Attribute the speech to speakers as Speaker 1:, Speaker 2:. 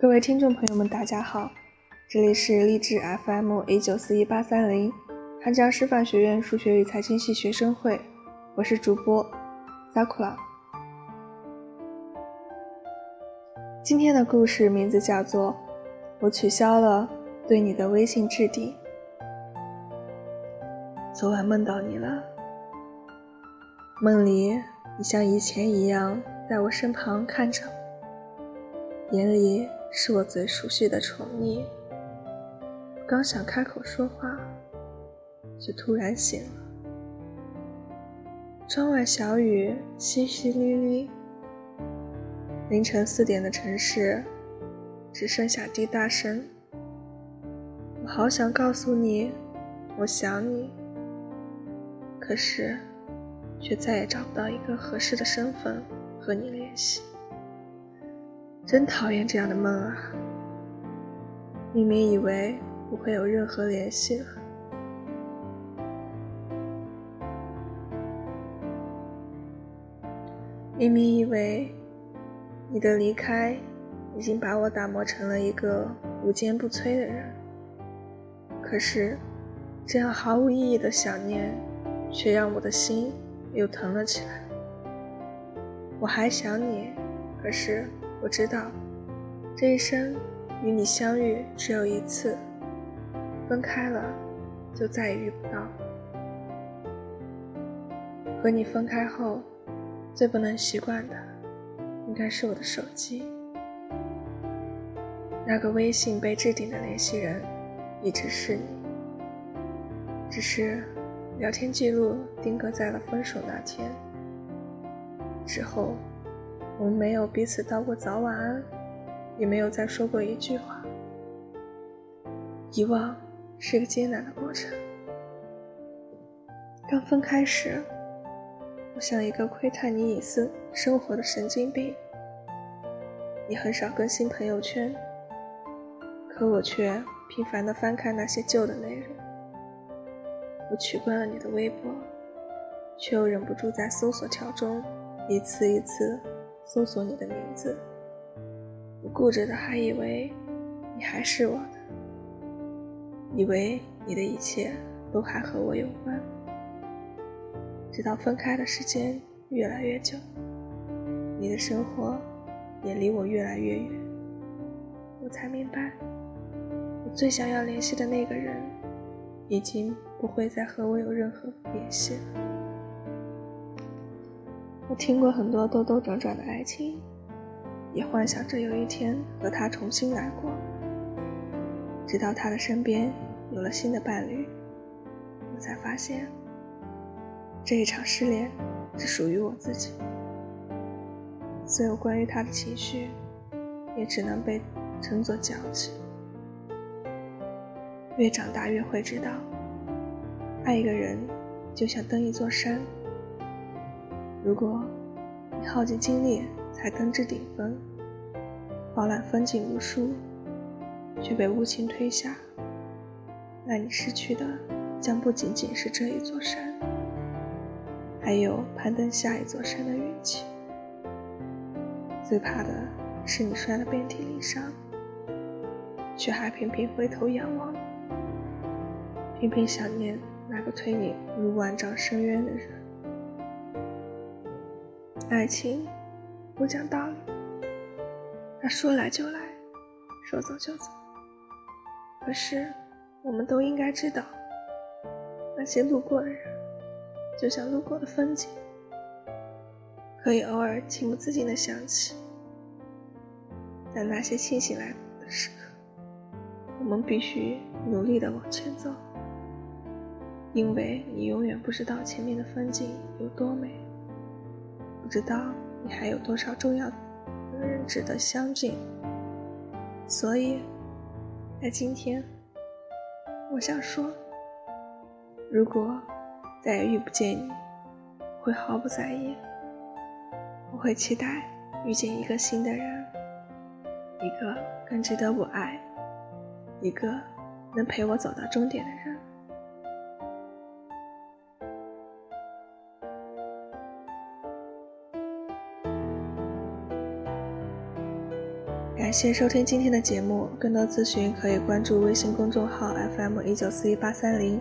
Speaker 1: 各位听众朋友们，大家好，这里是励志 FM A 九四一八三零汉江师范学院数学与财经系学生会，我是主播 Sakura。今天的故事名字叫做《我取消了对你的微信置顶》。昨晚梦到你了，梦里你像以前一样在我身旁看着，眼里。是我最熟悉的宠溺。刚想开口说话，就突然醒了。窗外小雨淅淅沥沥，凌晨四点的城市只剩下滴答声。我好想告诉你，我想你，可是却再也找不到一个合适的身份和你联系。真讨厌这样的梦啊！明明以为不会有任何联系了，明明以为你的离开已经把我打磨成了一个无坚不摧的人，可是这样毫无意义的想念，却让我的心又疼了起来。我还想你，可是。我知道，这一生与你相遇只有一次，分开了就再也遇不到。和你分开后，最不能习惯的应该是我的手机。那个微信被置顶的联系人一直是你，只是聊天记录定格在了分手那天之后。我们没有彼此道过早晚安，也没有再说过一句话。遗忘是个艰难的过程。刚分开时，我像一个窥探你隐私生活的神经病。你很少更新朋友圈，可我却频繁地翻看那些旧的内容。我取关了你的微博，却又忍不住在搜索条中一次一次。搜索你的名字，我固执的还以为你还是我的，以为你的一切都还和我有关，直到分开的时间越来越久，你的生活也离我越来越远，我才明白，我最想要联系的那个人，已经不会再和我有任何联系了。听过很多兜兜转转的爱情，也幻想着有一天和他重新来过。直到他的身边有了新的伴侣，我才发现，这一场失恋只属于我自己。所有关于他的情绪，也只能被称作矫情。越长大越会知道，爱一个人就像登一座山。如果你耗尽精力才登至顶峰，饱览风景无数，却被无情推下，那你失去的将不仅仅是这一座山，还有攀登下一座山的运气。最怕的是你摔得遍体鳞伤，却还频频回头仰望，频频想念那个推你入万丈深渊的人。爱情不讲道理，它说来就来，说走就走。可是，我们都应该知道，那些路过的人，就像路过的风景，可以偶尔情不自禁的想起。但那些清醒来的时刻，我们必须努力的往前走，因为你永远不知道前面的风景有多美。不知道你还有多少重要的人值得相敬，所以，在今天，我想说，如果再也遇不见你，会毫不在意。我会期待遇见一个新的人，一个更值得我爱，一个能陪我走到终点的人。感谢收听今天的节目，更多咨询可以关注微信公众号 FM 一九四一八三零。